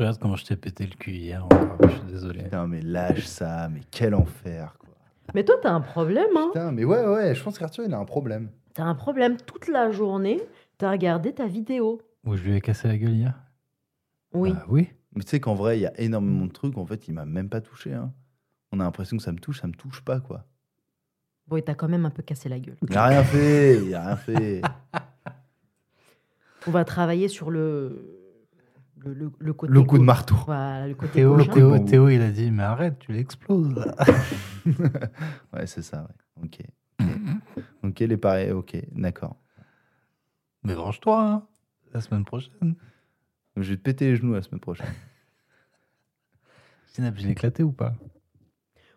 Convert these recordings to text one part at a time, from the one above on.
Je regarde comment je t'ai pété le cul hier encore. Je suis désolé. Putain, mais lâche ça, mais quel enfer, quoi. Mais toi, t'as un problème, hein Putain, mais ouais, ouais, je pense qu'Arthur, il a un problème. T'as un problème. Toute la journée, t'as regardé ta vidéo. Où je lui ai cassé la gueule hier? Oui. Bah oui. Mais tu sais qu'en vrai, il y a énormément de trucs, en fait, il m'a même pas touché. Hein. On a l'impression que ça me touche, ça me touche pas, quoi. Bon, et t'as quand même un peu cassé la gueule. Il a rien fait, il a rien fait. On va travailler sur le, le, le- le côté. Le coup de marteau. Voilà, le côté Théo, hein. Théo, Théo, il a dit Mais arrête, tu l'exploses. là. Ouais, c'est ça, ouais. Ok. Ok, les pareils, ok, d'accord. Mais venge-toi, hein, la semaine prochaine. Je vais te péter les genoux la semaine prochaine. Synapse, je l'ai éclaté ou pas?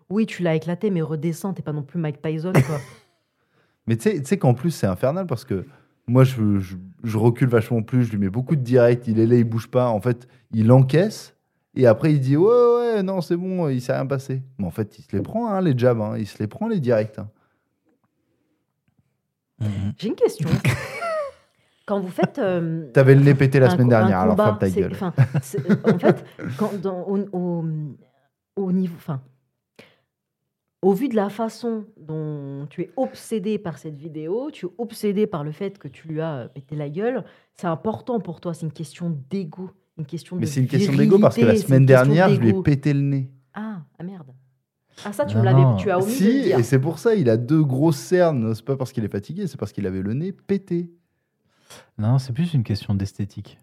Oui, tu l'as éclaté, mais redescends, t'es pas non plus Mike Tyson, quoi. Mais tu sais- tu sais qu'en plus, c'est infernal parce que moi, je, je, je recule vachement plus, je lui mets beaucoup de direct, il est là, il bouge pas. En fait, il encaisse et après, il dit Ouais, ouais, non, c'est bon, il s'est rien passé. Mais en fait, il se les prend, hein, les jabs, hein, il se les prend, les directs. hein. Mhm. J'ai une question. Quand vous faites. euh, T'avais le nez pété la semaine dernière, alors ferme ta gueule. en fait, quand dans- au, au- au niveau, enfin, au vu de la façon dont tu es obsédé par cette vidéo, tu es obsédé par le fait que tu lui as euh, pété la gueule, c'est important pour toi. C'est une question d'ego, une question Mais c'est une question d'ego parce que la semaine dernière, je lui ai pété le nez. Ah, ah merde. Ah ça, tu Non, me l'avais, tu as omis de le Si, dire. et c'est pour ça, il a deux grosses cernes. C'est pas parce qu'il est fatigué, c'est parce qu'il avait le nez pété. Non, c'est plus une question d'esthétique.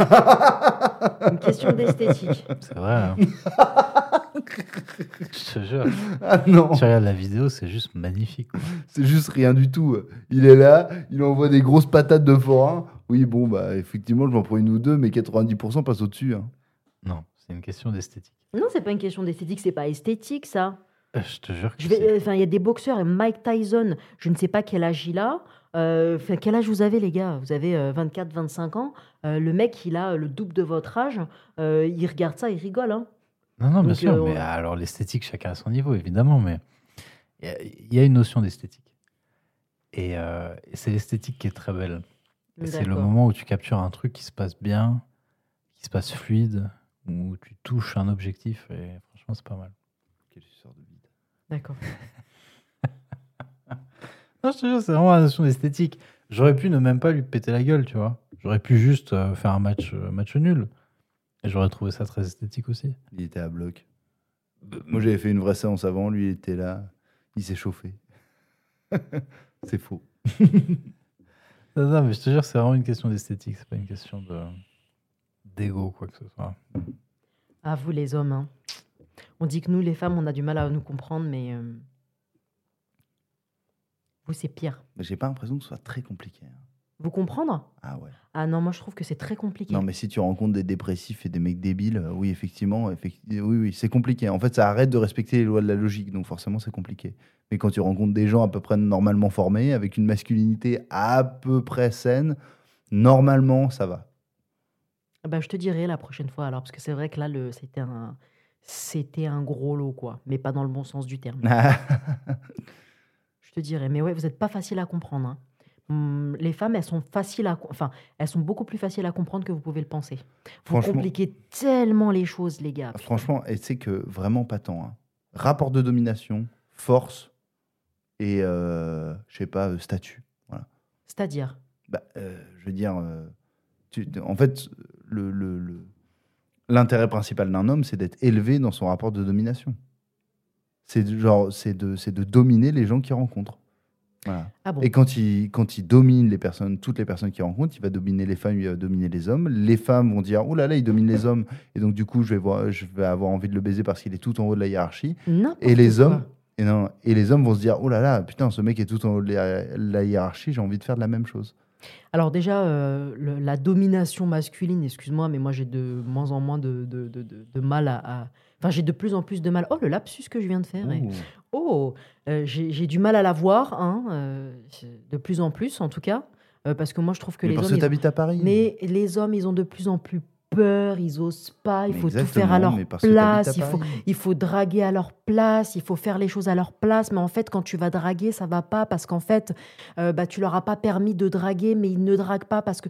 Une question d'esthétique. C'est vrai. hein. je te jure. ah non, Tu regardes la vidéo, c'est juste magnifique. c'est juste rien du tout. Il est là, il envoie des grosses patates de forain. Oui, bon, bah effectivement, je m'en prends une ou deux, mais 90% passent au-dessus. hein. Non, c'est une question d'esthétique. Non, c'est pas une question d'esthétique, c'est pas esthétique ça. Euh, Je te jure que Je c'est- euh, enfin, il y a des boxeurs et Mike Tyson, je ne sais pas quel âge il a. Euh, enfin, quel âge vous avez, les gars? Vous avez 24, 25 ans. Euh, le mec, il a le double de votre âge. Euh, il regarde ça, il rigole. Hein. Non, non, bien Donc, sûr. euh, mais on- alors, l'esthétique, chacun à son niveau, évidemment. Mais il y a- il y, a une notion d'esthétique. Et, euh, et c'est l'esthétique qui est très belle. Et C'est le D'accord. moment où tu captures un truc qui se passe bien, qui se passe fluide, où tu touches un objectif. Et franchement, c'est pas mal. Quel suceur de bide. D'accord. Non, je te jure, c'est vraiment la notion d'esthétique. J'aurais pu ne même pas lui péter la gueule, tu vois. J'aurais pu juste euh, faire un match, euh, match nul. Et j'aurais trouvé ça très esthétique aussi. Il était à bloc. Moi, j'avais fait une vraie séance avant, lui, il était là. Il s'est chauffé. c'est faux. Non, non, mais je te jure, c'est vraiment une question d'esthétique. C'est pas une question de d'ego, quoi que ce soit. À vous, les hommes. hein. On dit que nous, les femmes, on a du mal à nous comprendre, mais euh, vous, c'est pire. Mais j'ai pas l'impression que ce soit très compliqué. hein. Vous comprendre? Ah ouais. Ah non, moi, je trouve que c'est très compliqué. Non, mais si tu rencontres des dépressifs et des mecs débiles, euh, oui, effectivement, effecti- oui, oui, c'est compliqué. En fait, ça arrête de respecter les lois de la logique, donc forcément, c'est compliqué. Mais quand tu rencontres des gens à peu près normalement formés, avec une masculinité à peu près saine, normalement, ça va. Ah bah, je te dirai la prochaine fois, alors, parce que c'est vrai que là, le, c'était un, c'était un gros lot, quoi. Mais pas dans le bon sens du terme. Je te dirais, mais ouais, vous n'êtes pas facile à comprendre. hein. Hum, les femmes, elles sont faciles à, enfin, elles sont beaucoup plus faciles à comprendre que vous pouvez le penser. Vous compliquez tellement les choses, les gars. Franchement, et c'est que vraiment pas tant. hein. Rapport de domination, force et, euh, je sais pas, euh, statut. C'est-à-dire, Bah, euh, je veux dire, euh, tu- en fait, le, l'intérêt principal d'un homme, c'est d'être élevé dans son rapport de domination. C'est de- genre, c'est de, c'est de dominer les gens qu'il rencontre. Voilà. ah bon, Et quand il, quand il domine les personnes, toutes les personnes qu'il rencontre, il va dominer les femmes, il va dominer les hommes. Les femmes vont dire, oh là là, il domine les hommes, et donc du coup, je vais, voir, je vais avoir envie de le baiser parce qu'il est tout en haut de la hiérarchie. Et les quoi. hommes, et non, et les hommes vont se dire, oh là là, putain, ce mec est tout en haut de la, la hiérarchie, j'ai envie de faire de la même chose. Alors déjà, euh, le- la domination masculine, excuse-moi, mais moi j'ai de moins en moins de, de, de- de- de mal à... à- Enfin, j'ai de plus en plus de mal. Oh, le lapsus que je viens de faire. et- Ouh. Oh, euh, j'ai du mal à la voir, hein, euh, de plus en plus en tout cas, euh, parce que moi je trouve que Mais les parce hommes... que t'habites à Paris. Mais les hommes, ils ont de plus en plus peur, ils osent pas, il Mais faut tout faire à leur place, à il faut, il faut draguer à leur place, il faut faire les choses à leur place, mais en fait, quand tu vas draguer, ça va pas parce qu'en fait, euh, bah, tu leur as pas permis de draguer, mais ils ne draguent pas parce que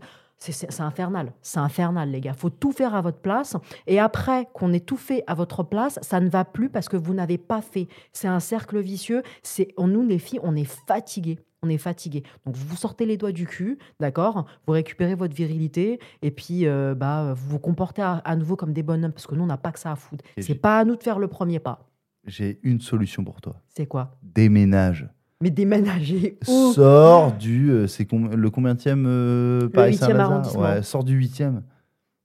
C'est- infernal, c'est infernal les gars. faut tout faire à votre place. Et après qu'on ait tout fait à votre place, ça ne va plus parce que vous n'avez pas fait. C'est un cercle vicieux. C'est Nous les filles, on est fatigués. On est fatigués. Donc vous vous sortez les doigts du cul, d'accord? Vous récupérez votre virilité et puis euh, bah, vous vous comportez à, à nouveau comme des bonhommes parce que nous, on n'a pas que ça à foutre. C'est pas à nous de faire le premier pas. J'ai une solution pour toi. C'est quoi? Déménage. Mais déménager où Sors du. euh, c'est com- le combienième euh, Paris huitième Saint-Lazare arrondissement. Ouais, sors du huitième.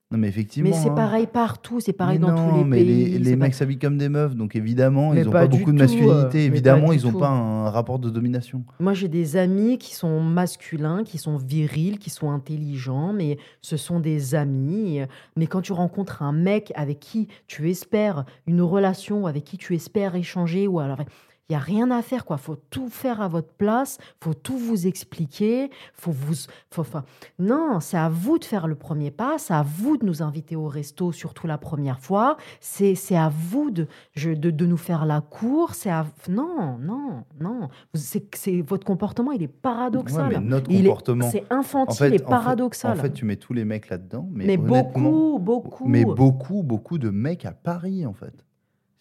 Non, mais effectivement. Mais c'est hein. pareil partout, c'est pareil Mais dans non, tous les mais pays. les, les mecs s'habillent comme des meufs, donc évidemment, Mais ils n'ont pas beaucoup de euh, masculinité. mais Évidemment, ils n'ont pas un rapport de domination. Moi, j'ai des amis qui sont masculins, qui sont virils, qui sont intelligents, mais ce sont des amis. Mais quand tu rencontres un mec avec qui tu espères une relation, avec qui tu espères échanger, ou alors il y a rien à faire, quoi. Faut tout faire à votre place, faut tout vous expliquer, faut vous, faut, enfin, non, c'est à vous de faire le premier pas, c'est à vous de nous inviter au resto, surtout la première fois. C'est, c'est à vous de, je- de, de nous faire la cour. C'est à, non, non, non. C'est, c'est votre comportement, il est paradoxal. Ouais, mais notre Il est- comportement. c'est infantile en fait, et en fait- paradoxal. En fait, tu mets tous les mecs là-dedans, mais, mais beaucoup, beaucoup. Mais beaucoup, beaucoup de mecs à Paris, en fait.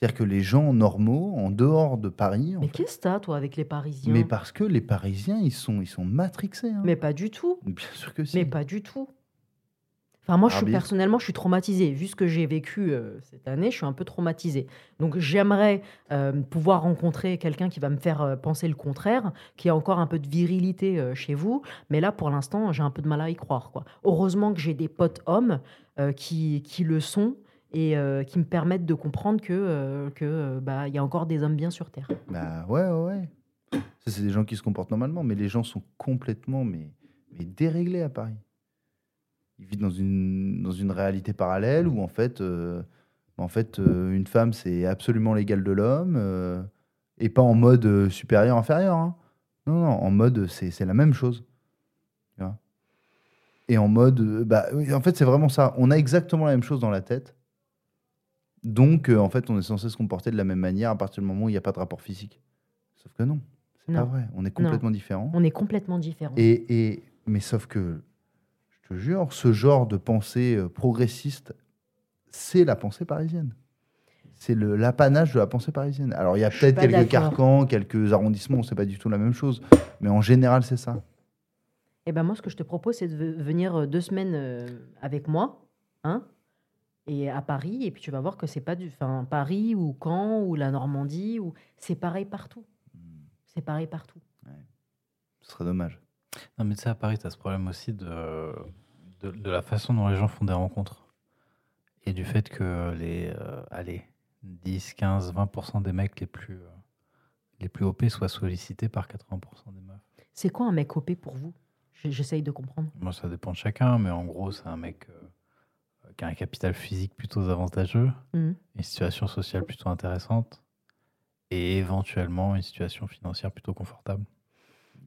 C'est-à-dire que les gens normaux, en dehors de Paris, Mais qu'est-ce que t'as, toi, avec les Parisiens? Mais parce que les Parisiens, ils sont, ils sont matrixés. hein. Mais pas du tout. Bien sûr que si. Mais pas du tout. Enfin, moi, je suis, Arbitre. personnellement, je suis traumatisée. Vu ce que j'ai vécu euh, cette année, je suis un peu traumatisée. Donc, j'aimerais euh, pouvoir rencontrer quelqu'un qui va me faire euh, penser le contraire, qui a encore un peu de virilité chez vous. Mais là, pour l'instant, j'ai un peu de mal à y croire. Quoi. Heureusement que j'ai des potes hommes qui, qui le sont et euh, qui me permettent de comprendre que euh, que, euh, bah, il y a encore des hommes bien sur Terre. Bah ouais, ouais, ouais. Ça, c'est des gens qui se comportent normalement, mais les gens sont complètement mais, mais déréglés à Paris. Ils vivent dans une, dans une réalité parallèle où en fait, en fait une femme, c'est absolument l'égal de l'homme, et pas en mode euh, supérieur-inférieur. hein. Non, non, en mode, c'est la même chose. Et en mode, bah, en fait, c'est vraiment ça. On a exactement la même chose dans la tête. Donc, euh, en fait, on est censé se comporter de la même manière à partir du moment où il n'y a pas de rapport physique. Sauf que non, c'est pas vrai. On est complètement différents. On est complètement différents. Et, et, mais sauf que, je te jure, ce genre de pensée euh, progressiste, c'est la pensée parisienne. C'est l'apanage de la pensée parisienne. Alors, il y a peut-être quelques carcans, quelques arrondissements, c'est pas du tout la même chose. Mais en général, c'est ça. Eh ben moi, ce que je te propose, c'est de ve- venir euh, deux semaines avec moi, hein, et à Paris, et puis tu vas voir que c'est pas du, enfin Paris ou Caen ou la Normandie ou c'est pareil partout. C'est pareil partout. Ce serait dommage. Non, mais tu sais, à Paris, tu as ce problème aussi de, de, de la façon dont les gens font des rencontres. Et du fait que les euh, allez, 10, 15, 20% des mecs les plus, euh, les plus OP soient sollicités par 80% des meufs. C'est quoi un mec OP pour vous? J'essaye de comprendre. Moi, ça dépend de chacun, mais en gros, c'est un mec euh, qui a un capital physique plutôt avantageux, Mhm. une situation sociale plutôt intéressante et éventuellement une situation financière plutôt confortable.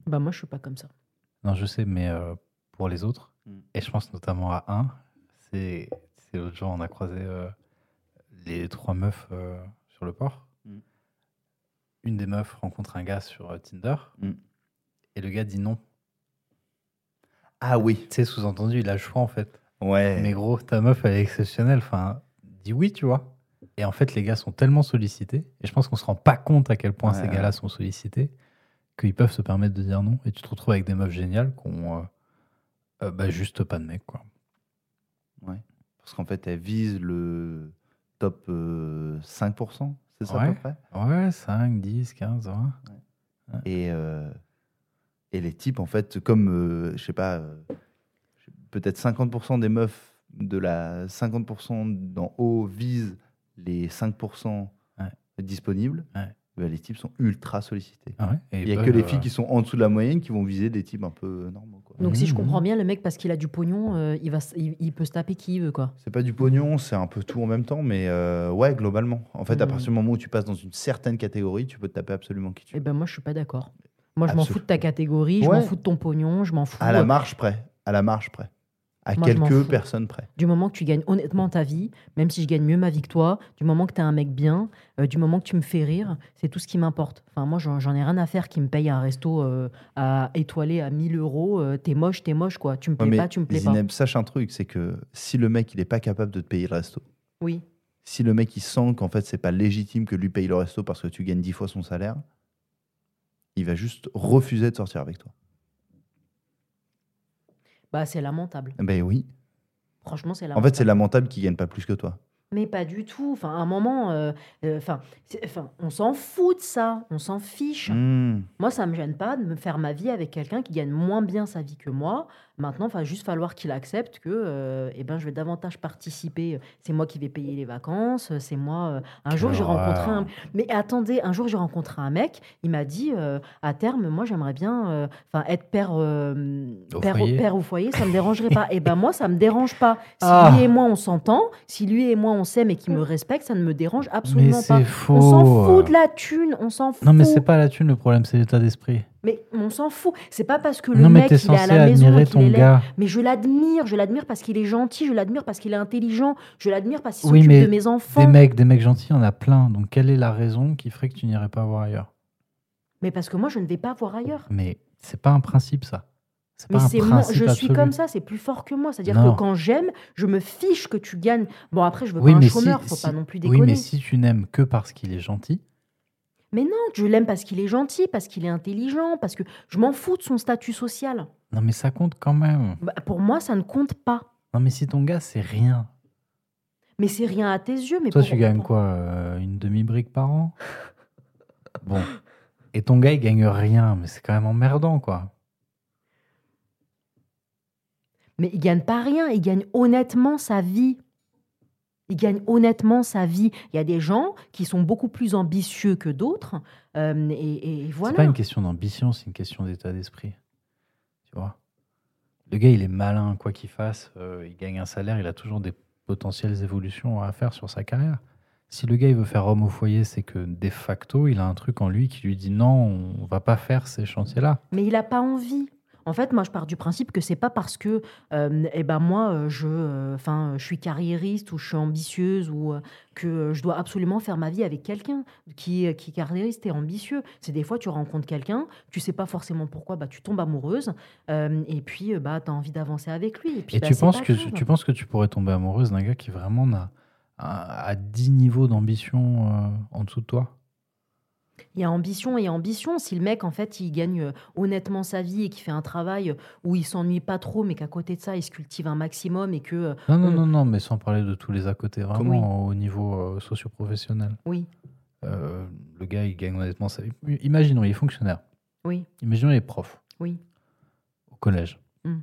Bah moi, je suis pas comme ça. Non, je sais, mais euh, pour les autres, Mm. et je pense notamment à un, c'est c'est l'autre jour, on a croisé euh, les trois meufs euh, sur le port. Mm. Une des meufs rencontre un gars sur euh, Tinder, Mm. et le gars dit non. Ah oui. Sais, sous-entendu, il a le choix en fait. Ouais. Mais gros, ta meuf, elle est exceptionnelle. Enfin, dis oui, tu vois. Et en fait, les gars sont tellement sollicités, et je pense qu'on se rend pas compte à quel point Ouais, ces ouais. gars-là sont sollicités, qu'ils peuvent se permettre de dire non. Et tu te retrouves avec des meufs géniales qui ont euh, euh, bah, juste pas de mec, quoi. Parce qu'en fait, elle vise le top euh, 5%, c'est ça à Ouais. peu près? Ouais, 5, 10, 15, 20. et, euh, et les types, en fait, comme, euh, je sais pas, euh, peut-être 50% des meufs de la 50% d'en haut visent les 5% Ouais. disponibles, Ouais. bah, les types sont ultra sollicités. Ah ouais, et Il n'y a ils que les peuvent, filles euh, qui sont en dessous de la moyenne qui vont viser des types un peu normaux. quoi. Donc si je Mhm. comprends bien, le mec parce qu'il a du pognon, euh, il va, il, il peut se taper qui il veut quoi. C'est pas du pognon, c'est un peu tout en même temps, mais euh, ouais, globalement. En fait, à Mhm. partir du moment où tu passes dans une certaine catégorie, tu peux te taper absolument qui tu Eh veux. ben moi, je suis pas d'accord. Moi, je m'en fous de ta catégorie, je m'en fous de ton pognon, je m'en fous. À la marche près. À la marche près. À Moi, quelques personnes près. Du moment que tu gagnes honnêtement ta vie, même si je gagne mieux ma vie que toi, du moment que tu es un mec bien, euh, du moment que tu me fais rire, c'est tout ce qui m'importe. Enfin, moi, j'en j'en ai rien à faire qui me paye un resto euh, à étoilé à 1000 euros. euh, t'es moche, t'es moche, quoi. Tu me plais pas, tu me plais pas. Zineb, sache un truc, c'est que si le mec il est pas capable de te payer le resto, Oui. si le mec il sent qu'en fait c'est pas légitime que lui paye le resto parce que tu gagnes 10 fois son salaire, il va juste refuser de sortir avec toi. Bah, c'est lamentable. Ben oui. Franchement, c'est En lamentable. fait, c'est lamentable qu'il gagne pas plus que toi. Mais pas du tout. Enfin, à un moment, euh, euh, enfin, c'est- enfin, on s'en fout de ça. On s'en fiche. Hmm. Moi, ça me gêne pas de me faire ma vie avec quelqu'un qui gagne moins bien sa vie que moi. Maintenant, il va juste falloir qu'il accepte que euh, eh ben, je vais davantage participer. C'est moi qui vais payer les vacances. C'est moi. euh, Un jour, j'ai rencontré un. Mais attendez, un jour, j'ai rencontré un mec. Il m'a dit euh, à terme, moi, j'aimerais bien euh, enfin, être père, euh, Au père, foyer. père au foyer. Ça me dérangerait pas. Et ben moi, ça me dérange pas. Si Ah. lui et moi, on s'entend, si lui et moi, on s'aime et qu'il me respecte, ça ne me dérange Mais absolument pas. c'est faux. On s'en fout de la thune, on s'en fout. Non, mais c'est pas la thune le problème, c'est l'état d'esprit. Mais on s'en fout. C'est pas parce que le Non, mais mec il est à la maison et qu'il est gars. Mais je l'admire, je l'admire parce qu'il est gentil, je l'admire parce qu'il est intelligent, je l'admire parce qu'il s'occupe mais de mes enfants. Des mecs, des mecs gentils, il y en a plein. Donc, quelle est la raison qui ferait que tu n'irais pas voir ailleurs? Mais parce que moi je ne vais pas voir ailleurs. Mais c'est pas un principe, ça. Mais c'est moi, je suis absolu. comme ça, c'est plus fort que moi. C'est-à-dire que quand j'aime, je me fiche que tu gagnes. Bon après je veux Oui, pas un si- chômeur, faut si- pas non plus déconner. Oui, mais si tu n'aimes que parce qu'il est gentil, Mais non, je l'aime parce qu'il est gentil, parce qu'il est intelligent, parce que je m'en fous de son statut social. non, mais ça compte quand même. Bah, pour moi ça ne compte pas. Non, mais si ton gars, c'est rien. Mais c'est rien à tes yeux. Mais Toi, tu gagnes quoi euh, Une demi-brique par an? Bon. Et ton gars, il gagne rien, mais c'est quand même emmerdant, quoi. Mais il gagne pas rien, il gagne honnêtement sa vie. Il gagne honnêtement sa vie. Il y a des gens qui sont beaucoup plus ambitieux que d'autres. euh, et, et C'est voilà. pas une question d'ambition, c'est une question d'état d'esprit. Tu vois? Le gars, il est malin, quoi qu'il fasse. euh, il gagne un salaire, il a toujours des potentielles évolutions à faire sur sa carrière. Si le gars, il veut faire homme au foyer, c'est que de facto, il a un truc en lui qui lui dit non, on va pas faire ces chantiers-là. Mais il n'a pas envie. En fait, moi, je pars du principe que c'est pas parce que, euh, eh ben moi, euh, je, euh, enfin, je suis carriériste ou je suis ambitieuse ou euh, que je dois absolument faire ma vie avec quelqu'un qui, est- qui est carriériste et ambitieux. C'est des fois, tu rencontres quelqu'un, tu sais pas forcément pourquoi, bah, tu tombes amoureuse et puis, bah, tu as envie d'avancer avec lui. Et, puis, Et bah, tu, penses que, grave. tu penses que tu pourrais tomber amoureuse d'un gars qui vraiment n'a à, à 10 niveaux d'ambition en dessous de toi? Il y a ambition et ambition. Si le mec, en fait, il gagne euh, honnêtement sa vie et qu'il fait un travail où il s'ennuie pas trop, mais qu'à côté de ça, il se cultive un maximum et que, euh, Non, non, on- non, non, mais sans parler de tous les à côté, vraiment au niveau euh, socio-professionnel. oui, Euh, le gars, il gagne honnêtement sa vie. Imaginons, il est fonctionnaire. oui, Imaginons, il est prof oui. au collège. Mm.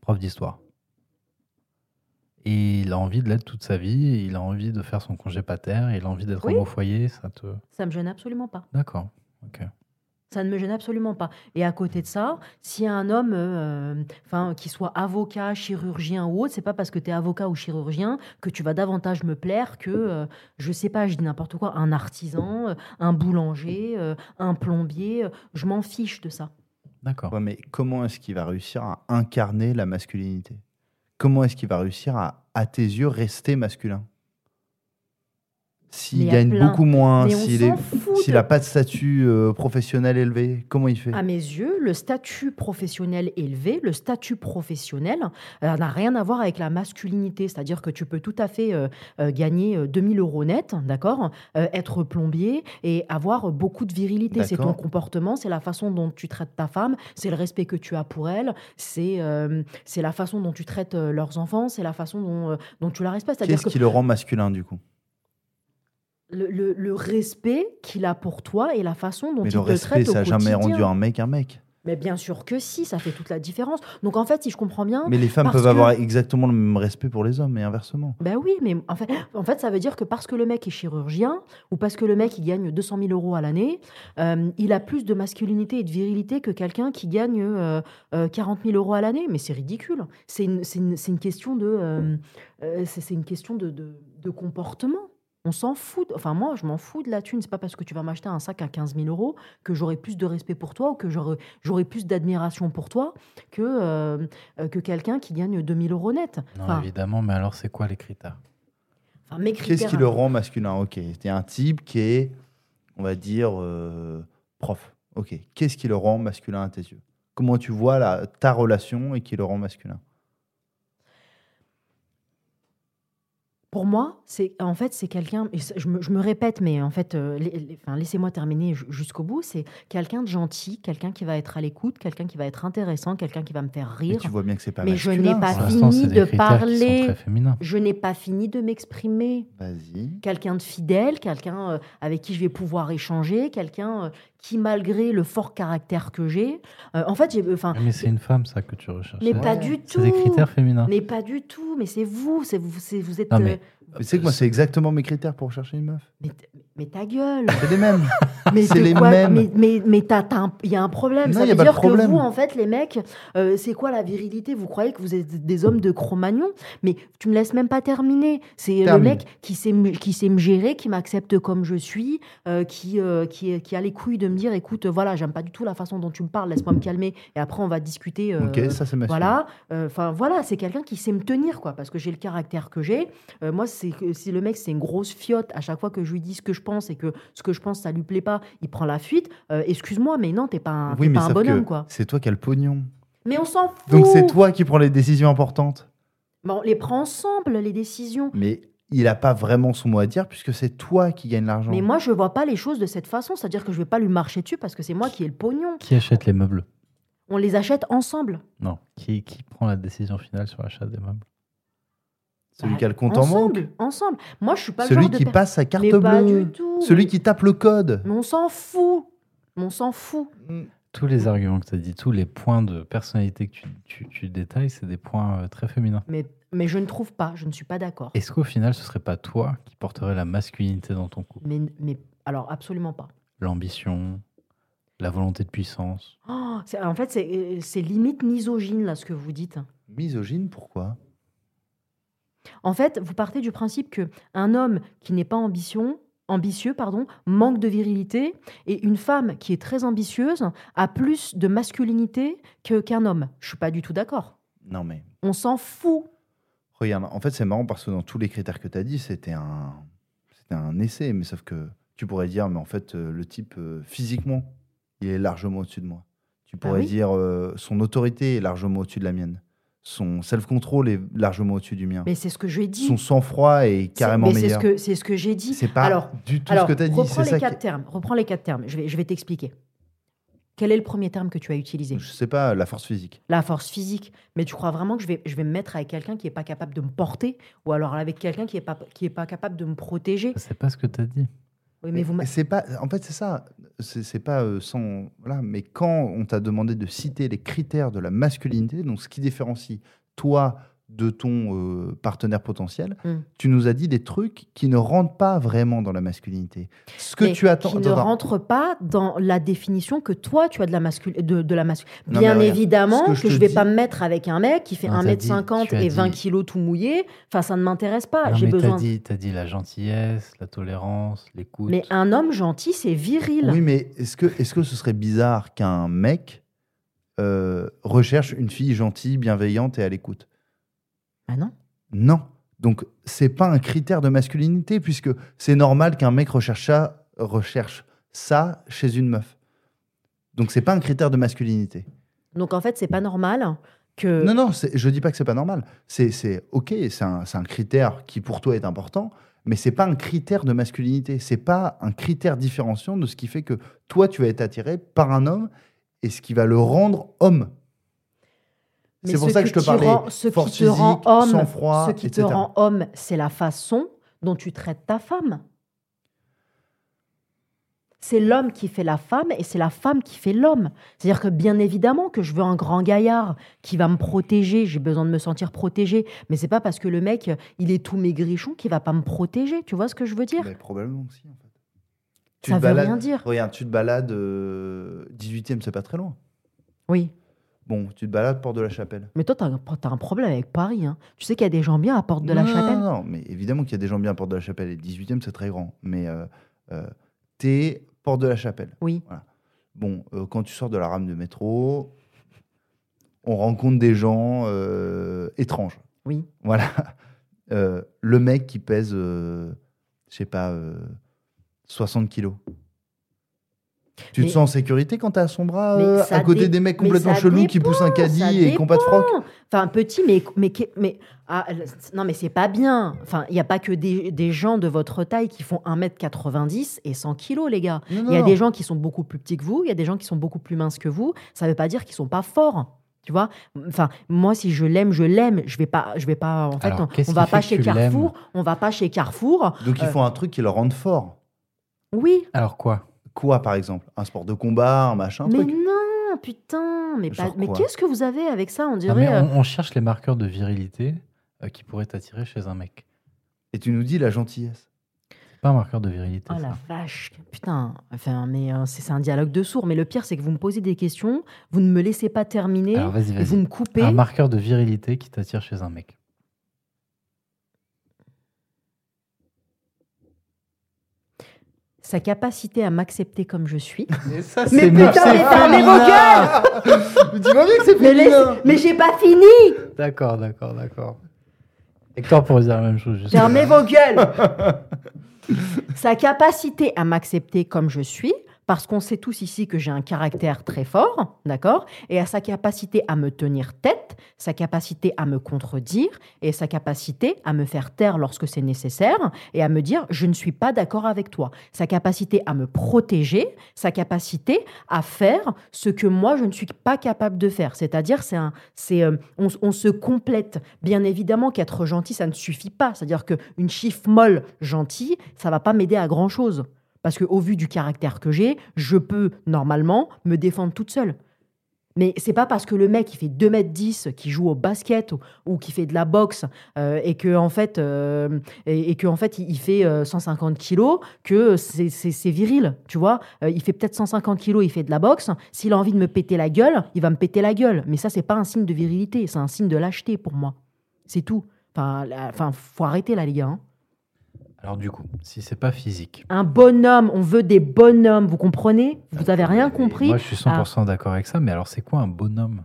Prof d'histoire. Et il a envie de l'être toute sa vie, il a envie de faire son congé pater, il a envie d'être Oui. homme au foyer, ça te... Ça me gêne absolument pas. D'accord, ok. Ça ne me gêne absolument pas. Et à côté de ça, s'il y a un homme, euh, enfin, qui soit avocat, chirurgien ou autre, c'est pas parce que tu es avocat ou chirurgien que tu vas davantage me plaire que, euh, je sais pas, je dis n'importe quoi, un artisan, euh, un boulanger, euh, un plombier. euh, je m'en fiche de ça. D'accord. Ouais, mais comment est-ce qu'il va réussir à incarner la masculinité? Comment est-ce qu'il va réussir à, à tes yeux, rester masculin? S'il gagne plein- beaucoup moins, s'il est- fout. S'il n'a pas de statut euh, professionnel élevé, comment il fait? À mes yeux, le statut professionnel élevé, le statut professionnel euh, n'a rien à voir avec la masculinité. C'est-à-dire que tu peux tout à fait euh, gagner euh, 2000 euros net, d'accord Être plombier et avoir beaucoup de virilité. C'est ton comportement, c'est la façon dont tu traites ta femme, c'est le respect que tu as pour elle, c'est c'est la façon dont tu traites leurs enfants, c'est la façon dont, dont tu la respectes. Qu'est-ce que qui le rend masculin du coup? Le, le- le respect qu'il a pour toi et la façon dont Mais il le te respect, traite au ça n'a jamais rendu un mec un mec. Mais bien sûr que si, ça fait toute la différence. Donc en fait, si je comprends bien, Mais les femmes peuvent que- avoir exactement le même respect pour les hommes et inversement. ben oui, mais en fait, en fait, ça veut dire que parce que le mec est chirurgien ou parce que le mec il gagne 200 000 euros à l'année, euh, il a plus de masculinité et de virilité que quelqu'un qui gagne euh, euh, 40 000 euros à l'année. Mais c'est ridicule. C'est une, question de, euh, euh, c'est c'est une question de, de- de comportement. On s'en fout. de- Enfin, moi, je m'en fous de la thune. C'est pas parce que tu vas m'acheter un sac à 15 000 euros que j'aurai plus de respect pour toi ou que j'aurai plus d'admiration pour toi que, euh, euh, que quelqu'un qui gagne 2000 euros net. Non, Enfin, évidemment, mais alors c'est quoi les critères? Enfin, mes Qu'est-ce qui le rend masculin? Ok, c'est un type qui est, on va dire, euh, prof. Ok, qu'est-ce qui le rend masculin à tes yeux? Comment tu vois la, ta relation et qui le rend masculin? Pour moi, c'est en fait c'est quelqu'un. Je me, je me répète, mais en fait, euh, enfin, laissez-moi terminer ju- jusqu'au bout. C'est quelqu'un de gentil, quelqu'un qui va être à l'écoute, quelqu'un qui va être intéressant, quelqu'un qui va me faire Mais rire. tu vois bien que c'est pas Mais je n'ai pas l'instant, fini de parler. Je n'ai pas fini de m'exprimer. Vas-y. Quelqu'un de fidèle, quelqu'un euh, avec qui je vais pouvoir échanger, quelqu'un euh, qui, malgré le fort caractère que j'ai, euh, en fait, j'ai, enfin, Mais c'est une femme, ça, que tu recherches. mais pas du tout. C'est des critères féminins. Mais pas du tout. Mais c'est vous, c'est vous, c'est vous êtes. Non, mais- euh, Tu sais que moi, c'est exactement mes critères pour chercher une meuf. mais, mais ta gueule. C'est les mêmes. Mais C'est les quoi- mêmes. Mais mais mais il y a un problème. Non, ça veut dire que vous, en fait, les mecs, euh, c'est quoi la virilité? Vous croyez que vous êtes des hommes de Cro-Magnon Mais tu me laisses même pas terminer. C'est le Termine. mec qui sait me, qui sait me gérer, qui m'accepte comme je suis, euh, qui euh, qui qui a les couilles de me dire, écoute, voilà, j'aime pas du tout la façon dont tu me parles. Laisse-moi me calmer. Et après, on va discuter. euh, ok, ça c'est voilà, euh, enfin voilà, c'est quelqu'un qui sait me tenir, quoi, parce que j'ai le caractère que j'ai. Euh, moi, c'est que si le mec c'est une grosse fiotte, à chaque fois que je lui dis ce que je pense et que ce que je pense ça lui plaît pas, il prend la fuite. Euh, Excuse-moi, mais non, t'es pas un, Oui, t'es mais pas un sauf bonhomme, quoi. c'est toi qui as le pognon. Mais on s'en fout. Donc c'est toi qui prends les décisions importantes. Mais on les prend ensemble les décisions. Mais il n'a pas vraiment son mot à dire puisque c'est toi qui gagne l'argent. Mais moi, je vois pas les choses de cette façon, c'est-à-dire que je vais pas lui marcher dessus parce que c'est moi qui ai le pognon. Qui achète les meubles? On les achète ensemble. Non. Qui, qui prend la décision finale sur l'achat des meubles Celui Bah, qui a le compte en banque. ensemble, ensemble. Moi, je suis pas le Celui genre de qui passe sa carte Mais pas bleue. du tout. Celui qui tape le code. Mais on s'en fout. Mais on s'en fout. Tous les arguments que tu as dit, tous les points de personnalité que tu, tu- tu détailles, c'est des points euh, très féminins. Mais, mais je ne trouve pas, je ne suis pas d'accord. Est-ce qu'au final, ce serait pas toi qui porterais la masculinité dans ton couple? Mais, mais alors, absolument pas. L'ambition, la volonté de puissance Oh, c'est- en fait, c'est euh, c'est limite misogyne, là, ce que vous dites. Misogyne, pourquoi? En fait, vous partez du principe que un homme qui n'est pas ambition, ambitieux pardon, manque de virilité, et une femme qui est très ambitieuse a plus de masculinité que- qu'un homme. Je suis pas du tout d'accord. Non mais On s'en fout. regarde, en fait c'est marrant parce que dans tous les critères que tu as dit, c'était un c'était un essai, mais sauf que tu pourrais dire mais en fait euh, le type euh, physiquement, il est largement au-dessus de moi. Tu pourrais oui. dire euh, son autorité est largement au-dessus de la mienne. Son self-control est largement au-dessus du mien. Mais c'est ce que je lui ai dit. Son sang-froid est carrément mais c'est ce meilleur. que c'est ce que j'ai dit. C'est pas Alors, du tout alors ce que tu as dit. reprends les ça quatre qui... termes. Reprends les quatre termes. Je vais, je vais t'expliquer. Quel est le premier terme que tu as utilisé? Je sais pas, la force physique. La force physique. Mais tu crois vraiment que je vais, je vais me mettre avec quelqu'un qui n'est pas capable de me porter? Ou alors avec quelqu'un qui n'est pas, qui est pas capable de me protéger? C'est pas ce que tu as dit. Oui, mais vous c'est pas, en fait, c'est ça. C'est c'est pas euh, sans. Voilà, mais quand on t'a demandé de citer les critères de la masculinité, donc ce qui différencie toi de ton euh, partenaire potentiel, Hmm. tu nous as dit des trucs qui ne rentrent pas vraiment dans la masculinité. Ce que mais tu attends. qui ne rentre pas dans la définition que toi tu as de la mascul de, de la mascu- Non, Bien regarde, évidemment ce que, je te vais dis- pas me mettre avec un mec qui fait Non, t'as dit- 1m50 tu as et 20 dit- kilos tout mouillé. Enfin, ça ne m'intéresse pas. J'ai besoin. dit, t'as dit la gentillesse, la tolérance, l'écoute. Mais un homme gentil, c'est viril. Oui, mais est-ce que, est que ce serait bizarre qu'un mec euh, recherche une fille gentille, bienveillante et à l'écoute? Ah non? Non. Donc, c'est pas un critère de masculinité, puisque c'est normal qu'un mec recherche ça, recherche ça chez une meuf. Donc, c'est pas un critère de masculinité. Donc en fait, c'est pas normal que. Non, non, je dis pas que c'est pas normal. C'est c'est OK, c'est un, c'est un critère qui pour toi est important, mais c'est pas un critère de masculinité. C'est pas un critère différenciant de ce qui fait que toi, tu vas être attiré par un homme et ce qui va le rendre homme. C'est pour ce ça que qui je te parlais rend- ce qui force te rend physique, homme, sang-froid, Ce qui te rend homme, c'est la façon dont tu traites ta femme. C'est l'homme qui fait la femme et c'est la femme qui fait l'homme. C'est-à-dire que bien évidemment que je veux un grand gaillard qui va me protéger, j'ai besoin de me sentir protégé, mais c'est pas parce que le mec, il est tout maigrichon qu'il va pas me protéger, tu vois ce que je veux dire? Mais probablement aussi, en fait. Ça te veut balades- rien dire. Regarde, tu te balades euh, 18e, c'est pas très loin. Oui. Bon, tu te balades Porte de la Chapelle. Mais toi, t'as un, t'as un problème avec Paris. hein. Tu sais qu'il y a des gens bien à Porte de la non, Chapelle Non, non, mais évidemment qu'il y a des gens bien à Porte de la Chapelle. Et le 18e, c'est très grand. Mais euh, euh, t'es Porte de la Chapelle. Oui. Bon, euh, quand tu sors de la rame de métro, on rencontre des gens euh, étranges. Oui. Voilà. Le mec qui pèse, je sais pas, euh, 60 kilos. Tu Mais- te sens en sécurité quand t'es à son bras, euh, à côté des mecs complètement chelous qui poussent un caddie et qui n'ont pas de froc. Enfin, petit, mais mais mais ah, non, mais c'est pas bien. Enfin, il y a pas que des, des gens de votre taille qui font 1m90 et 100 kilos, les gars. Il y a des gens qui sont beaucoup plus petits que vous, il y a des gens qui sont beaucoup plus minces que vous. Ça veut pas dire qu'ils sont pas forts. Tu vois Enfin, moi, si je l'aime, je l'aime. Je vais pas, je vais pas. En fait, Alors, on, on va pas chez Carrefour. On va pas chez Carrefour. Donc ils Euh. font un truc qui leur rende fort. Oui, Alors quoi? Quoi, par exemple? Un sport de combat, un machin, un mais truc? non, putain. Mais, pas- mais qu'est-ce que vous avez avec ça? On Non, dirait. mais euh, on, on cherche les marqueurs de virilité euh, qui pourraient t'attirer chez un mec. Et tu nous dis la gentillesse. C'est pas un marqueur de virilité. Oh ça. la vache, putain, enfin, mais euh, c'est un dialogue de sourds. Mais le pire, c'est que vous me posez des questions, vous ne me laissez pas terminer, Alors vas-y, et vous me coupez. Un marqueur de virilité qui t'attire chez un mec. Sa capacité à m'accepter comme je suis. Mais ça, Mais putain, mais fermez vos gueules Tu vois bien que c'est mais laisse- mais j'ai pas fini D'accord, d'accord, d'accord. Hector pourrait dire la même chose. je sais. Fermez vos gueules Sa capacité à m'accepter comme je suis, parce qu'on sait tous ici que j'ai un caractère très fort, d'accord Et à sa capacité à me tenir tête, sa capacité à me contredire, et sa capacité à me faire taire lorsque c'est nécessaire, et à me dire je ne suis pas d'accord avec toi. Sa capacité à me protéger, sa capacité à faire ce que moi je ne suis pas capable de faire. C'est-à-dire, c'est un, c'est, euh, on, se complète. Bien évidemment qu'être gentil, ça ne suffit pas. C'est-à-dire qu'une chiffre molle gentille, ça va pas m'aider à grand-chose. Parce qu'au vu du caractère que j'ai, je peux normalement me défendre toute seule. Mais c'est pas parce que le mec il fait 2m10 qui joue au basket ou, qui fait de la boxe euh, et que en fait euh, et, que en fait il, fait euh, 150 kilos que c'est- viril, tu vois. Euh, il fait peut-être 150 kilos, il fait de la boxe. S'il a envie de me péter la gueule, il va me péter la gueule. Mais ça c'est pas un signe de virilité, c'est un signe de lâcheté pour moi. C'est tout. Enfin, la- faut arrêter là les gars. Alors du coup, si c'est pas physique. Un bonhomme, on veut des bonhommes, vous comprenez? Vous avez rien compris? Moi, je suis 100% d'accord avec ça, mais alors c'est quoi un bonhomme?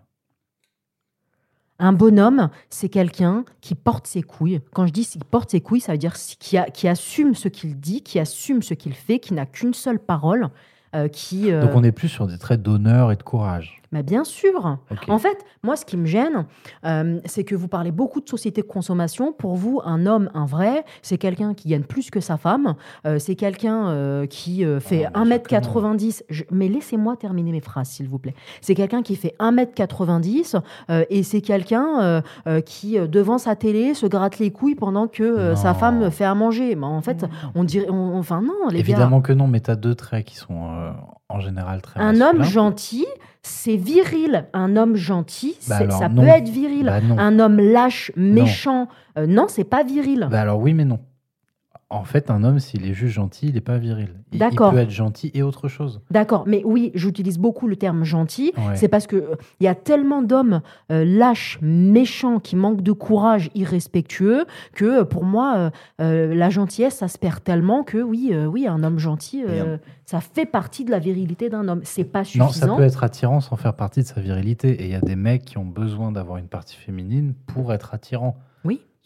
Un bonhomme, c'est quelqu'un qui porte ses couilles. Quand je dis qu'il porte ses couilles, ça veut dire qui, a- qui assume ce qu'il dit, qui assume ce qu'il fait, qui n'a qu'une seule parole, euh, qui... euh, Donc on est plus sur des traits d'honneur et de courage. Mais bien sûr. En fait, moi, ce qui me gêne, euh, c'est que vous parlez beaucoup de société de consommation. Pour vous, un homme, un vrai, c'est quelqu'un qui gagne plus que sa femme. euh, c'est quelqu'un euh, qui euh, fait Ah, bien sûr que 1m90. Je- Mais laissez-moi terminer mes phrases, s'il vous plaît. C'est quelqu'un qui fait 1m90 euh, et c'est quelqu'un qui, devant sa télé, se gratte les couilles pendant que sa femme fait à manger. Mais en fait, on dirait... on- enfin, non, les gars. Évidemment que non, mais tu as deux traits qui sont en général très Un homme gentil, c'est viril. Un homme gentil, Bah alors, ça non. peut être viril. Bah. Un homme lâche, méchant, euh, non, c'est pas viril. Bah alors oui, mais non. En fait, un homme, s'il est juste gentil, il n'est pas viril. Il- peut être gentil et autre chose. D'accord, mais oui, j'utilise beaucoup le terme gentil. Ouais. C'est parce que euh, il y a tellement d'hommes euh, lâches, méchants, qui manquent de courage, irrespectueux, que euh, pour moi, euh, euh, la gentillesse, ça se perd tellement que oui, euh, oui, un homme gentil, euh, ça fait partie de la virilité d'un homme. C'est pas Non, suffisant. ça peut être attirant sans faire partie de sa virilité. Et il y a des mecs qui ont besoin d'avoir une partie féminine pour être attirant.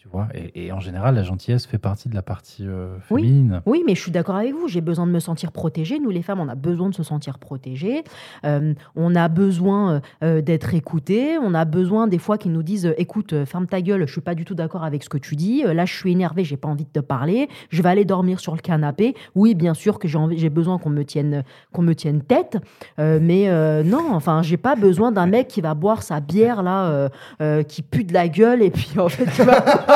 Tu vois et, et en général, la gentillesse fait partie de la partie euh, féminine. Oui, mais je suis d'accord avec vous. J'ai besoin de me sentir protégée. Nous, les femmes, on a besoin de se sentir protégées. Euh, on a besoin euh, euh, d'être écoutées. On a besoin des fois qu'ils nous disent "Écoute, ferme ta gueule. Je suis pas du tout d'accord avec ce que tu dis. Là, je suis énervée. J'ai pas envie de te parler. Je vais aller dormir sur le canapé. Oui, bien sûr que j'ai besoin qu'on me tienne, qu'on me tienne tête. Mais non, enfin, j'ai pas besoin d'un mec qui va boire sa bière là, qui pue de la gueule et puis en fait qui va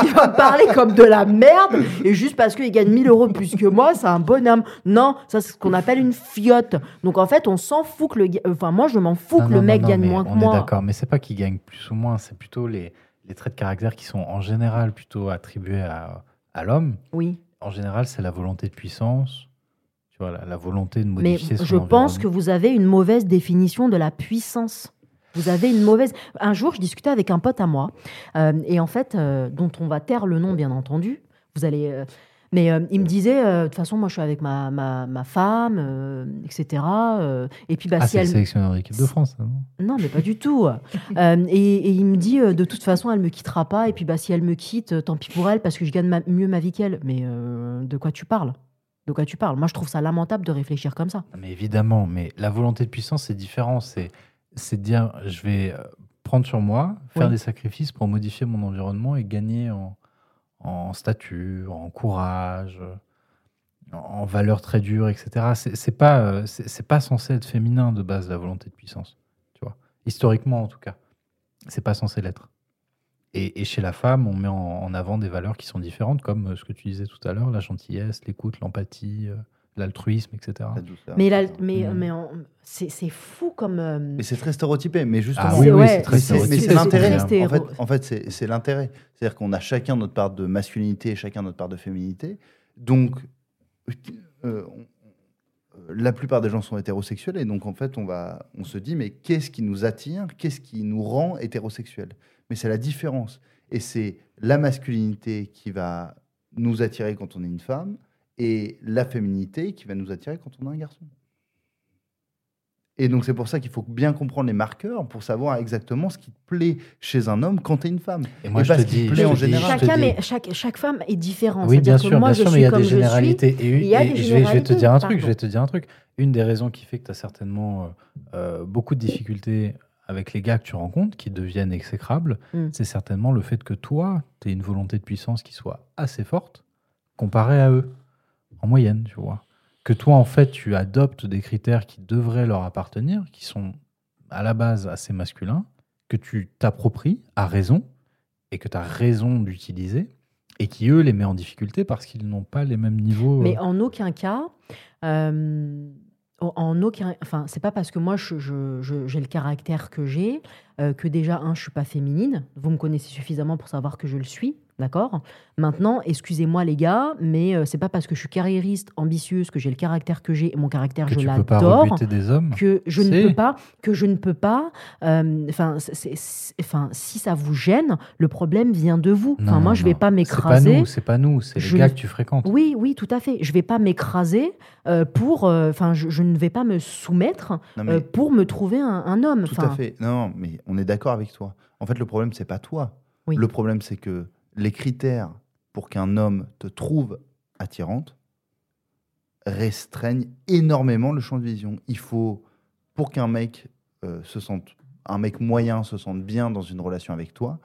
qui va me parler comme de la merde et juste parce qu'il gagne 1000 euros plus que moi, c'est un bonhomme. Non, ça c'est ce qu'on appelle une fiotte. Donc en fait, on s'en fout que le, enfin moi je m'en fous Non, que non, le mec non, gagne mais moins que on est moi. d'accord, mais c'est pas qu'il gagne plus ou moins, c'est plutôt les, les traits de caractère qui sont en général plutôt attribués à, à l'homme. Oui, En général, c'est la volonté de puissance, tu vois, la, la volonté de mais modifier son je pense que vous avez une mauvaise définition de la puissance. Vous avez une mauvaise. Un jour, je discutais avec un pote à moi, euh, et en fait, euh, dont on va taire le nom, bien entendu. Vous allez. euh, mais il me disait, de toute façon, moi, je suis avec ma, ma, ma femme, etc. et puis, bah, Ah, si elle. sélectionneur de l'équipe de France, non? Non, mais pas du tout. Et, et il me dit, de toute façon, elle me quittera pas. Et puis, bah, si elle me quitte, tant pis pour elle, parce que je gagne ma- mieux ma vie qu'elle. Mais de quoi tu parles? De quoi tu parles? Moi, je trouve ça lamentable de réfléchir comme ça. Mais évidemment, mais la volonté de puissance, c'est différent. C'est c'est de dire, je vais euh, prendre sur moi, faire Oui. des sacrifices pour modifier mon environnement et gagner en, en statut, en courage, en, en valeurs très dures, etc. C'est c'est pas, euh, c'est pas censé être féminin de base, la volonté de puissance. Tu vois Historiquement, en tout cas. C'est pas censé l'être. Et, et chez la femme, on met en, en avant des valeurs qui sont différentes, comme euh, ce que tu disais tout à l'heure, la gentillesse, l'écoute, l'empathie, l'altruisme, etc. La douceur. Mais, mais, Mm. mais en- c'est c'est fou comme. euh, Mais c'est très stéréotypé. Mais justement, Ah oui, oui, c'est très Mais c'est- mais stéréotypé. c'est l'intérêt. En fait, en fait c'est c'est l'intérêt. C'est-à-dire qu'on a chacun notre part de masculinité et chacun notre part de féminité. Donc, euh, on- euh, la plupart des gens sont hétérosexuels et donc en fait, on, va, on se dit mais qu'est-ce qui nous attire Qu'est-ce qui nous rend hétérosexuels? Mais c'est la différence. Et c'est la masculinité qui va nous attirer quand on est une femme et la féminité qui va nous attirer quand on est un garçon. Et donc c'est pour ça qu'il faut bien comprendre les marqueurs pour savoir exactement ce qui te plaît chez un homme quand tu es une femme. Et moi, Et je parce te qu'il dis, plaît je en te dis- général. te Chacun, mais chaque, chaque femme est différente. Oui, bien que sûr, moi, bien sûr, mais il y a des suis. généralités. Et, a je, vais, je vais te dire un truc. Je vais te dire un truc. Une des raisons qui fait que tu as certainement euh, euh, beaucoup de difficultés avec les gars que tu rencontres, qui deviennent exécrables, Mm. c'est certainement le fait que toi, tu aies une volonté de puissance qui soit assez forte comparée à eux, en moyenne, tu vois. Que toi, en fait, tu adoptes des critères qui devraient leur appartenir, qui sont à la base assez masculins, que tu t'appropries à raison et que tu as raison d'utiliser, et qui, eux, les met en difficulté parce qu'ils n'ont pas les mêmes niveaux. Mais euh, en aucun cas, euh, en, aucun, enfin, c'est pas parce que moi je- je- je- j'ai le caractère que j'ai euh, que déjà un, je suis pas féminine. Vous me connaissez suffisamment pour savoir que je le suis, d'accord? Maintenant, excusez-moi les gars, mais euh, c'est pas parce que je suis carriériste, ambitieuse, que j'ai le caractère que j'ai, et mon caractère que je tu peux pas l'adore. rebuter des hommes. que je ne peux pas, que je ne peux pas. euh, Enfin, si ça vous gêne, le problème vient de vous. Enfin, Non, moi, je vais non, pas m'écraser. c'est pas nous, c'est les Je gars ne- que tu fréquentes. Oui, oui, tout à fait. Je vais pas m'écraser euh, pour. euh, Enfin, je, je ne vais pas me soumettre Non, mais euh, pour me trouver un, un homme. Tout à fait. Non, mais on est d'accord avec toi. En fait, le problème, c'est pas toi. Oui. Le problème, c'est que les critères pour qu'un homme te trouve attirante restreignent énormément le champ de vision. Il faut, pour qu'un mec euh, se sente, un mec moyen se sente bien dans une relation avec toi,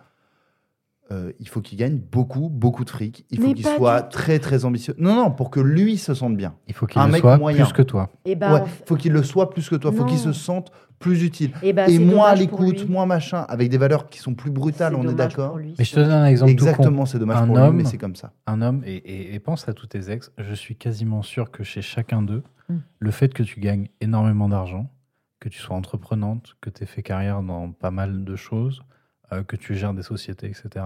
euh, il faut qu'il gagne beaucoup, beaucoup de fric. Il faut qu'il soit du très, très ambitieux. Non, non, pour que lui se sente bien. Il faut qu'il Un le mec soit moyen. plus que toi. eh ben, Ouais, faut qu'il le soit plus que toi. faut qu'il se sente plus utile eh ben, et c'est moins à l'écoute, moins machin, avec des valeurs qui sont plus brutales, on est d'accord Mais je te c'est donne un exemple tout con. Exactement, c'est dommage Un pour lui, homme- mais c'est comme ça. Un homme, et, et- et pense à tous tes ex, je suis quasiment sûr que chez chacun d'eux, Mm. le fait que tu gagnes énormément d'argent, que tu sois entreprenante, que tu aies fait carrière dans pas mal de choses, euh, que tu gères des sociétés, etc.,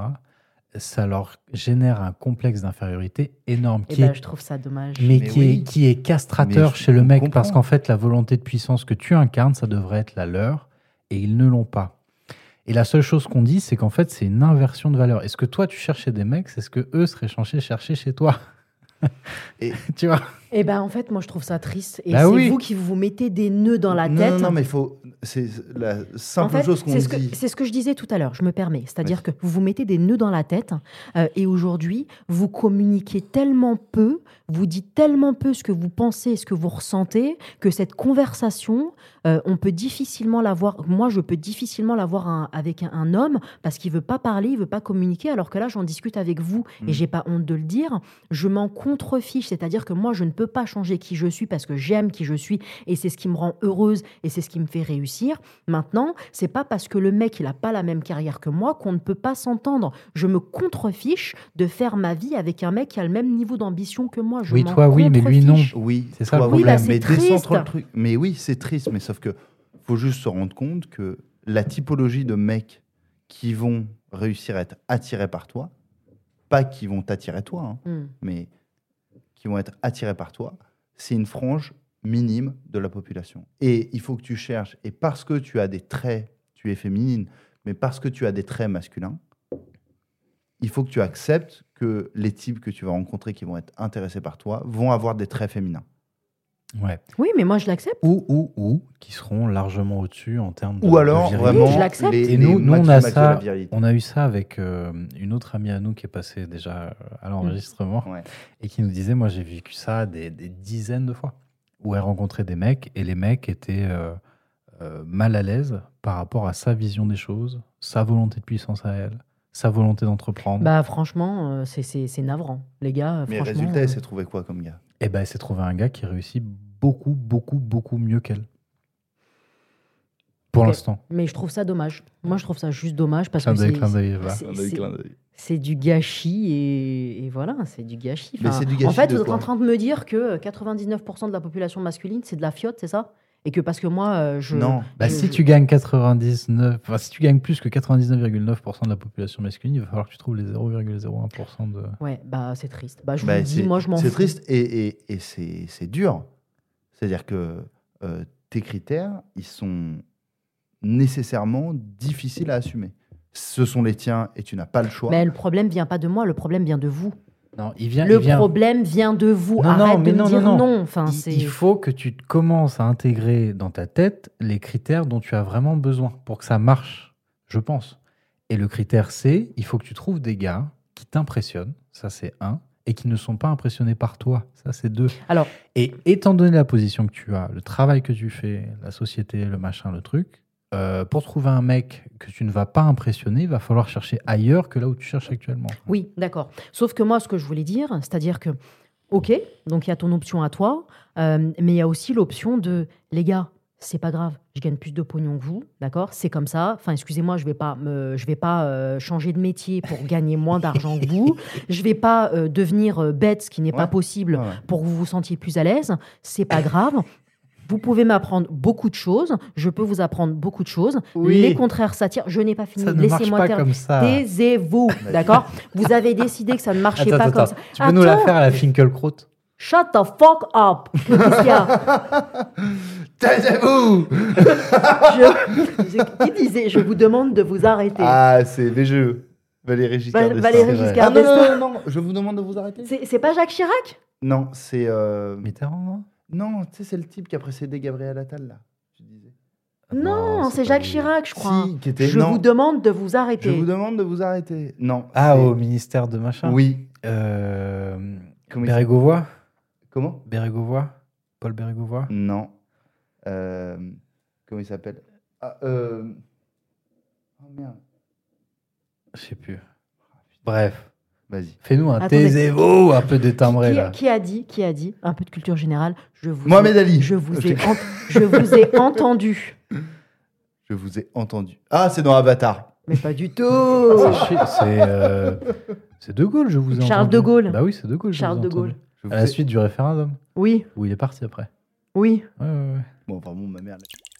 ça leur génère un complexe d'infériorité énorme Eh qui ben, est je trouve ça dommage. mais, Mais qui, oui. est, qui est castrateur je chez le mec, comprends. parce qu'en fait, la volonté de puissance que tu incarnes, ça devrait être la leur, et ils ne l'ont pas. Et la seule chose qu'on dit, c'est qu'en fait, c'est une inversion de valeur. Est-ce que toi, tu cherches chez des mecs, c'est ce que eux seraient censés chercher chez toi Et- Tu vois? Eh ben, en fait, moi, je trouve ça triste. Et Bah c'est oui. vous qui vous mettez des nœuds dans la non, tête. Non, non, mais il faut. C'est la En simple fait, chose qu'on c'est ce que- dit. c'est ce que je disais tout à l'heure, je me permets. C'est-à-dire que vous vous mettez des nœuds dans la tête euh, et aujourd'hui, vous communiquez tellement peu, vous dites tellement peu ce que vous pensez, ce que vous ressentez, que cette conversation, euh, on peut difficilement l'avoir. Moi, je peux difficilement l'avoir avec un, un homme parce qu'il veut pas parler, il veut pas communiquer, alors que là, j'en discute avec vous Mm. et j'ai pas honte de le dire. Je m'en contrefiche, c'est-à-dire que moi, je ne peux pas changer qui je suis parce que j'aime qui je suis et c'est ce qui me rend heureuse et c'est ce qui me fait réussir. Maintenant, c'est pas parce que le mec il a pas la même carrière que moi qu'on ne peut pas s'entendre. Je me contrefiche de faire ma vie avec un mec qui a le même niveau d'ambition que moi. Je Oui, toi, oui, mais lui, non. Oui, C'est ça le toi, problème. Oui, bah, c'est mais triste. décentre le truc. Mais oui, c'est triste, mais sauf que faut juste se rendre compte que la typologie de mecs qui vont réussir à être attirés par toi, pas qui vont t'attirer toi, hein, Hmm. mais qui vont être attirés par toi, c'est une frange minime de la population. Et il faut que tu cherches, et parce que tu as des traits tu es féminine, mais parce que tu as des traits masculins, il faut que tu acceptes que les types que tu vas rencontrer qui vont être intéressés par toi vont avoir des traits féminins. Ouais. Oui, mais moi je l'accepte. Ou, ou, ou, qui seront largement au-dessus en termes de. Ou alors, de vraiment, Je l'accepte. les, Et les nous- nous, on a ça-. On a eu ça avec euh, une autre amie à nous qui est passée déjà euh, à l'enregistrement Ouais. et qui nous disait Moi, j'ai vécu ça des, des dizaines de fois où elle rencontrait des mecs et les mecs étaient euh, euh, mal à l'aise par rapport à sa vision des choses, sa volonté de puissance à elle, sa volonté d'entreprendre. Bah franchement, euh, c'est- navrant. Les gars, Mais franchement. résultat, euh, il s'est trouvé quoi comme gars? Et ben, elle s'est trouvé un gars qui réussit beaucoup, beaucoup, beaucoup mieux qu'elle. Pour l'instant. Mais je trouve ça dommage. Moi, je trouve ça juste dommage parce Clin que c'est- du gâchis et, et voilà, c'est du gâchis. Mais Enfin, c'est du gâchis En fait, vous êtes en train de me dire que 99% de la population masculine, c'est de la fiotte, c'est ça? Et que parce que moi, euh, je. Non. Bah, je- si je- tu gagnes 99, enfin, si tu gagnes plus que 99,9% de la population masculine, il va falloir que tu trouves les 0,01% de. Ouais, bah c'est triste. Bah, je Bah, dis, moi, je m'en fous. C'est triste et, et- et c'est c'est dur. C'est-à-dire que euh, tes critères, ils sont nécessairement difficiles à assumer. Ce sont les tiens et tu n'as pas le choix. Mais le problème vient pas de moi, le problème vient de vous. Non, il vient. Le il vient- problème vient de vous. Non, non, Arrête mais de non, me dire non, non. non. Enfin, il, c'est. il faut que tu commences à intégrer dans ta tête les critères dont tu as vraiment besoin pour que ça marche, je pense. Et le critère C, il faut que tu trouves des gars qui t'impressionnent, ça c'est un, et qui ne sont pas impressionnés par toi, ça c'est deux. Alors- et étant donné la position que tu as, le travail que tu fais, la société, le machin, le truc, euh, pour trouver un mec que tu ne vas pas impressionner, il va falloir chercher ailleurs que là où tu cherches actuellement. Oui, d'accord. Sauf que moi, ce que je voulais dire, c'est-à-dire que, ok, donc il y a ton option à toi, euh, mais il y a aussi l'option de, les gars, c'est pas grave, je gagne plus de pognon que vous, d'accord? C'est comme ça. Enfin, excusez-moi, je vais pas me, je vais pas euh, changer de métier pour gagner moins d'argent que vous. Je vais pas euh, devenir euh, bête, ce qui n'est pas possible Ouais, ouais. pour que vous vous sentiez plus à l'aise. C'est pas grave. Vous pouvez m'apprendre beaucoup de choses. Je peux vous apprendre beaucoup de choses. Oui. Les contraires s'attirent. Je n'ai pas fini. Ne Laissez-moi terminer. Taisez-vous, d'accord? Vous avez décidé que ça ne marchait Attends, pas attends, comme attends. ça. Tu peux nous la Attends. faire à la Finkelkraut? Shut the fuck up Qu'est-ce qu'il y a? Taisez-vous je... Qui disait Je vous demande de vous arrêter. Ah, c'est VGE. Valérie Giscard d'Estaing. Valérie c'est vrai. Giscard Ah non, non, d'Estaing. non, non, je vous demande de vous arrêter. C'est c'est pas Jacques Chirac? Non, c'est. euh, Mitterrand, non? Non, tu sais, c'est le type qui a précédé Gabriel Attal, là. Tu disais. Non, c'est pas Jacques lui. Chirac, je crois. Si, qui était. Je non, vous demande de vous je arrêter. vous demande de vous arrêter. Non. Ah, c'est- au ministère de machin? Oui. Euh, Comment Bérégovoy? Comment? Bérégovoy? Paul Bérégovoy? Non. Euh, comment il s'appelle? Ah, euh... Oh merde. Je sais plus. Bref, Vas-y. fais-nous un Attendez. taisez-vous un peu détimbré Qui, là. qui a dit Qui a dit Un peu de culture générale. Je vous Mohamed ai, Ali. Je vous ai, je vous ai entendu. Je vous ai entendu. Ah, c'est dans Avatar. Mais pas du tout. C'est euh, c'est De Gaulle, je vous ai Charles entendu. de Gaulle. Bah oui, c'est De Gaulle. je Charles vous ai de Gaulle. entendu. Je vous À la ai- suite du référendum, Oui, où il est parti après. oui. Ouais, ouais, ouais. Bon, pardon, ma mère. là.